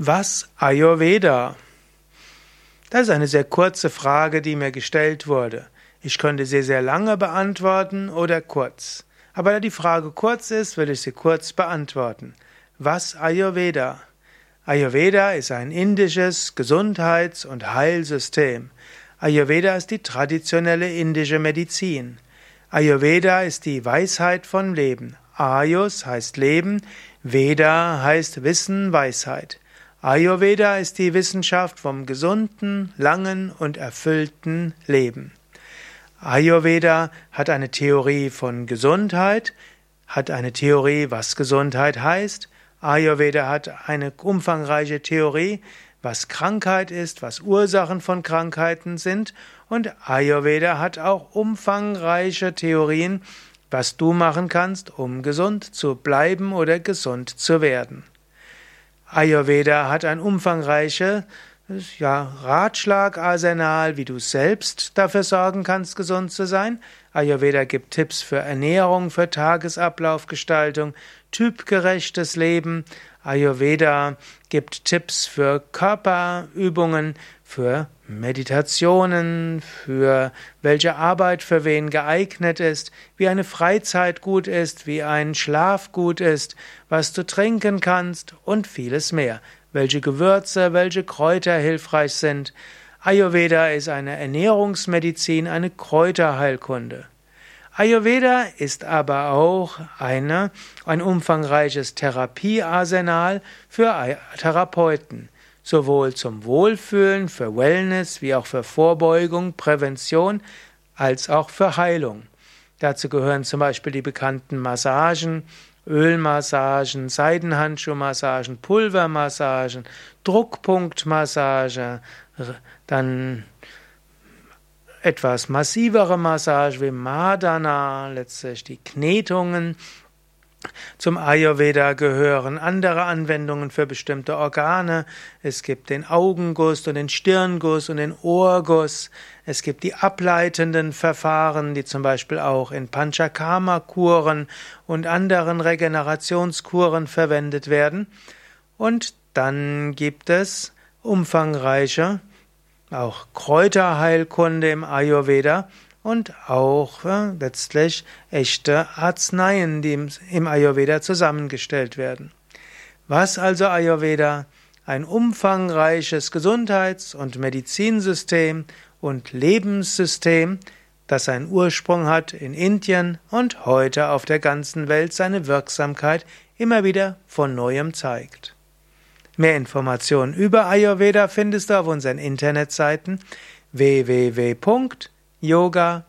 Was Ayurveda? Das ist eine sehr kurze Frage, die mir gestellt wurde. Ich könnte sie sehr lange beantworten oder kurz. Aber da die Frage kurz ist, will ich sie kurz beantworten. Was Ayurveda? Ayurveda ist ein indisches Gesundheits- und Heilsystem. Ayurveda ist die traditionelle indische Medizin. Ayurveda ist die Weisheit von Leben. Ayus heißt Leben, Veda heißt Wissen, Weisheit. Ayurveda ist die Wissenschaft vom gesunden, langen und erfüllten Leben. Ayurveda hat eine Theorie von Gesundheit, hat eine Theorie, was Gesundheit heißt. Ayurveda hat eine umfangreiche Theorie, was Krankheit ist, was Ursachen von Krankheiten sind. Und Ayurveda hat auch umfangreiche Theorien, was du machen kannst, um gesund zu bleiben oder gesund zu werden. Ayurveda hat ein umfangreiches ja, Ratschlagarsenal, wie du selbst dafür sorgen kannst, gesund zu sein. Ayurveda gibt Tipps für Ernährung, für Tagesablaufgestaltung, typgerechtes Leben. Ayurveda gibt Tipps für Körperübungen, für Meditationen, für welche Arbeit für wen geeignet ist, wie eine Freizeit gut ist, wie ein Schlaf gut ist, was du trinken kannst und vieles mehr, welche Gewürze, welche Kräuter hilfreich sind. Ayurveda ist eine Ernährungsmedizin, eine Kräuterheilkunde. Ayurveda ist aber auch eine, ein umfangreiches Therapiearsenal für Therapeuten sowohl zum Wohlfühlen, für Wellness, wie auch für Vorbeugung, Prävention, als auch für Heilung. Dazu gehören zum Beispiel die bekannten Massagen, Ölmassagen, Seidenhandschuhmassagen, Pulvermassagen, Druckpunktmassage, dann etwas massivere Massage wie Madana, letztlich die Knetungen, zum Ayurveda gehören andere Anwendungen für bestimmte Organe. Es gibt den Augenguss und den Stirnguss und den Ohrguss. Es gibt die ableitenden Verfahren, die zum Beispiel auch in Panchakarma-Kuren und anderen Regenerationskuren verwendet werden. Und dann gibt es umfangreiche auch Kräuterheilkunde im Ayurveda und auch äh, letztlich echte Arzneien, die im, im Ayurveda zusammengestellt werden. Was also Ayurveda? Ein umfangreiches Gesundheits- und Medizinsystem und Lebenssystem, das seinen Ursprung hat in Indien und heute auf der ganzen Welt seine Wirksamkeit immer wieder von neuem zeigt. Mehr Informationen über Ayurveda findest du auf unseren Internetseiten www yoga-vidya.de